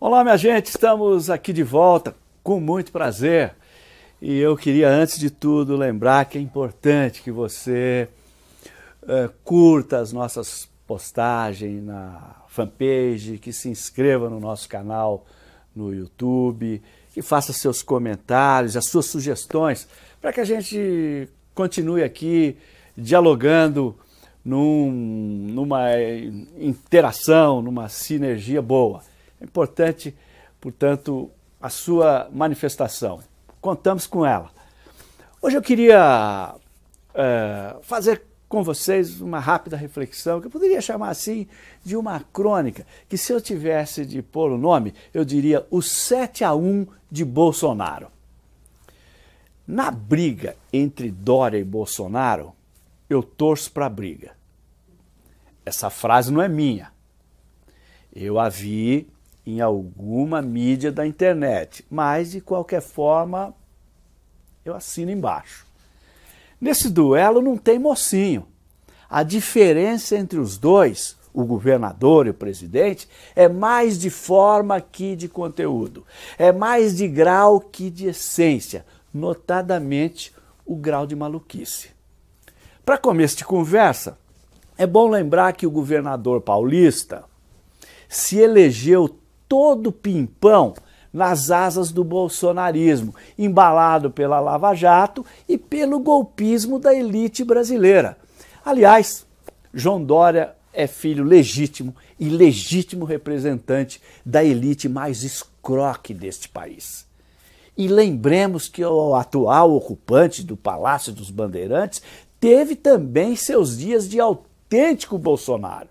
Olá, minha gente, estamos aqui de volta com muito prazer. E eu queria, antes de tudo, lembrar que é importante que você uh, curta as nossas postagens na fanpage, que se inscreva no nosso canal no YouTube, que faça seus comentários, as suas sugestões, para que a gente continue aqui dialogando num, numa interação, numa sinergia boa. É importante, portanto, a sua manifestação. Contamos com ela. Hoje eu queria é, fazer com vocês uma rápida reflexão, que eu poderia chamar assim de uma crônica, que se eu tivesse de pôr o nome, eu diria o 7 a 1 de Bolsonaro. Na briga entre Dória e Bolsonaro, eu torço para a briga. Essa frase não é minha. Eu a vi em alguma mídia da internet, mas de qualquer forma eu assino embaixo. Nesse duelo não tem mocinho. A diferença entre os dois, o governador e o presidente, é mais de forma que de conteúdo. É mais de grau que de essência, notadamente o grau de maluquice. Para começo de conversa, é bom lembrar que o governador paulista se elegeu todo pimpão nas asas do bolsonarismo, embalado pela Lava Jato e pelo golpismo da elite brasileira. Aliás, João Dória é filho legítimo e legítimo representante da elite mais escroque deste país. E lembremos que o atual ocupante do Palácio dos Bandeirantes teve também seus dias de autêntico Bolsonaro.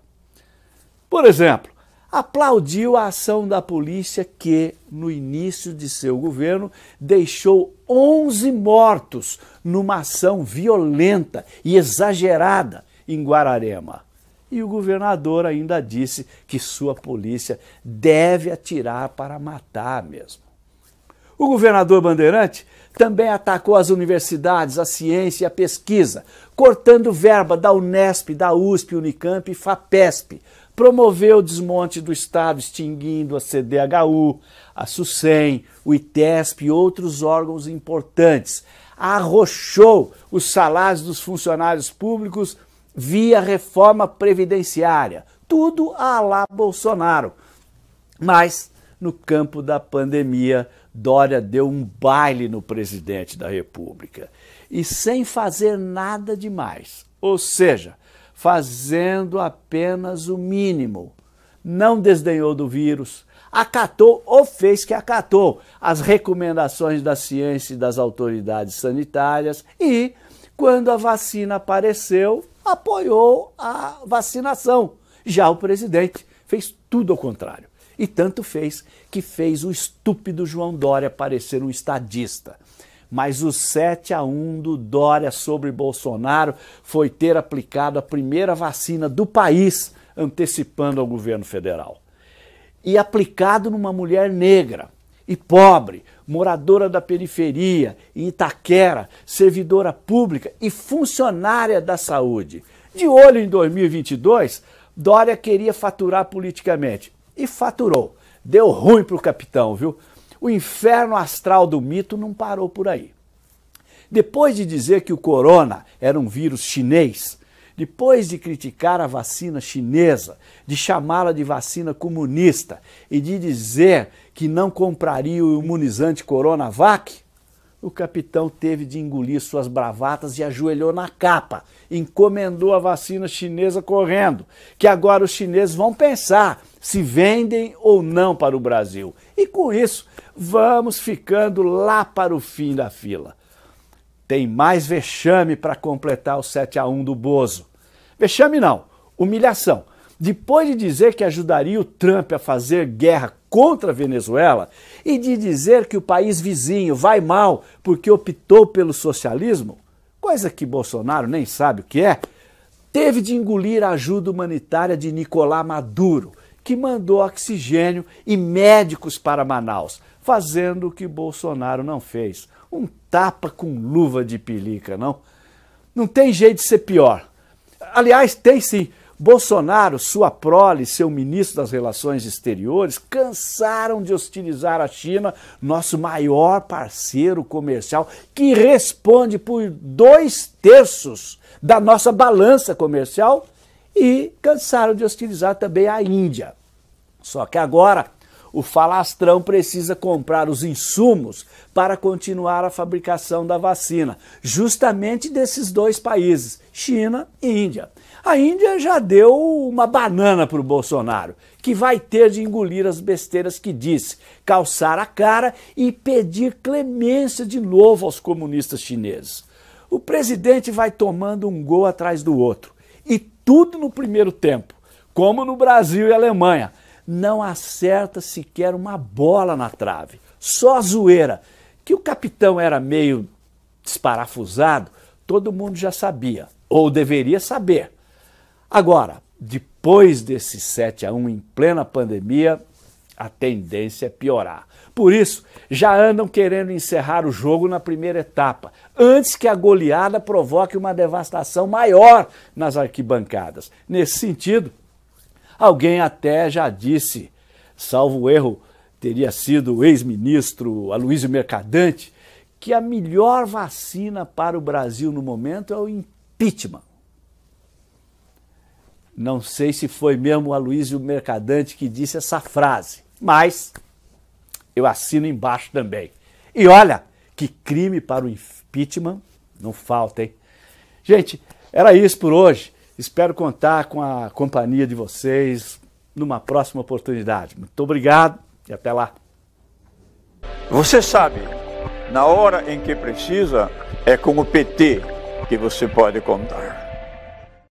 Por exemplo, aplaudiu a ação da polícia que, no início de seu governo, deixou 11 mortos numa ação violenta e exagerada em Guararema. E o governador ainda disse que sua polícia deve atirar para matar mesmo. O governador Bandeirante também atacou as universidades, a ciência e a pesquisa, cortando verba da Unesp, da USP, Unicamp e FAPESP, promoveu o desmonte do Estado, extinguindo a CDHU, a SUSEM, o ITESP e outros órgãos importantes. Arrochou os salários dos funcionários públicos via reforma previdenciária. Tudo a lá Bolsonaro. Mas, no campo da pandemia, Dória deu um baile no presidente da República. E sem fazer nada demais. Ou seja, fazendo apenas o mínimo. Não desdenhou do vírus, acatou ou fez que acatou as recomendações da ciência e das autoridades sanitárias e, quando a vacina apareceu, apoiou a vacinação. Já o presidente fez tudo ao contrário. E tanto fez que fez o estúpido João Dória parecer um estadista mas o 7 a 1 do Dória sobre Bolsonaro foi ter aplicado a primeira vacina do país, antecipando ao governo federal. E aplicado numa mulher negra e pobre, moradora da periferia, em Itaquera, servidora pública e funcionária da saúde. De olho em 2022, Dória queria faturar politicamente e faturou. Deu ruim para o capitão, viu? O inferno astral do mito não parou por aí. Depois de dizer que o corona era um vírus chinês, depois de criticar a vacina chinesa, de chamá-la de vacina comunista e de dizer que não compraria o imunizante Coronavac, o capitão teve de engolir suas bravatas e ajoelhou na capa, encomendou a vacina chinesa correndo, que agora os chineses vão pensar se vendem ou não para o Brasil. E com isso, vamos ficando lá para o fim da fila. Tem mais vexame para completar o 7 a 1 do Bozo. Vexame não, humilhação. Depois de dizer que ajudaria o Trump a fazer guerra contra a Venezuela e de dizer que o país vizinho vai mal porque optou pelo socialismo, coisa que Bolsonaro nem sabe o que é, teve de engolir a ajuda humanitária de Nicolás Maduro, que mandou oxigênio e médicos para Manaus, fazendo o que Bolsonaro não fez. Um tapa com luva de pelica, não? Não tem jeito de ser pior. Aliás, tem sim. Bolsonaro, sua prole, seu ministro das Relações Exteriores, cansaram de hostilizar a China, nosso maior parceiro comercial, que responde por dois terços da nossa balança comercial, e cansaram de hostilizar também a Índia. Só que agora o falastrão precisa comprar os insumos para continuar a fabricação da vacina, justamente desses dois países, China e Índia. A Índia já deu uma banana para o Bolsonaro, que vai ter de engolir as besteiras que disse, calçar a cara e pedir clemência de novo aos comunistas chineses. O presidente vai tomando um gol atrás do outro, e tudo no primeiro tempo, como no Brasil e Alemanha não acerta sequer uma bola na trave. Só zoeira. Que o capitão era meio desparafusado, todo mundo já sabia, ou deveria saber. Agora, depois desse 7 a 1 em plena pandemia, a tendência é piorar. Por isso, já andam querendo encerrar o jogo na primeira etapa, antes que a goleada provoque uma devastação maior nas arquibancadas. Nesse sentido, Alguém até já disse, salvo erro, teria sido o ex-ministro Aloysio Mercadante, que a melhor vacina para o Brasil no momento é o impeachment. Não sei se foi mesmo o Aloysio Mercadante que disse essa frase, mas eu assino embaixo também. E olha, que crime para o impeachment não falta, hein? Gente, era isso por hoje. Espero contar com a companhia de vocês numa próxima oportunidade. Muito obrigado e até lá. Você sabe, na hora em que precisa, é com o PT que você pode contar.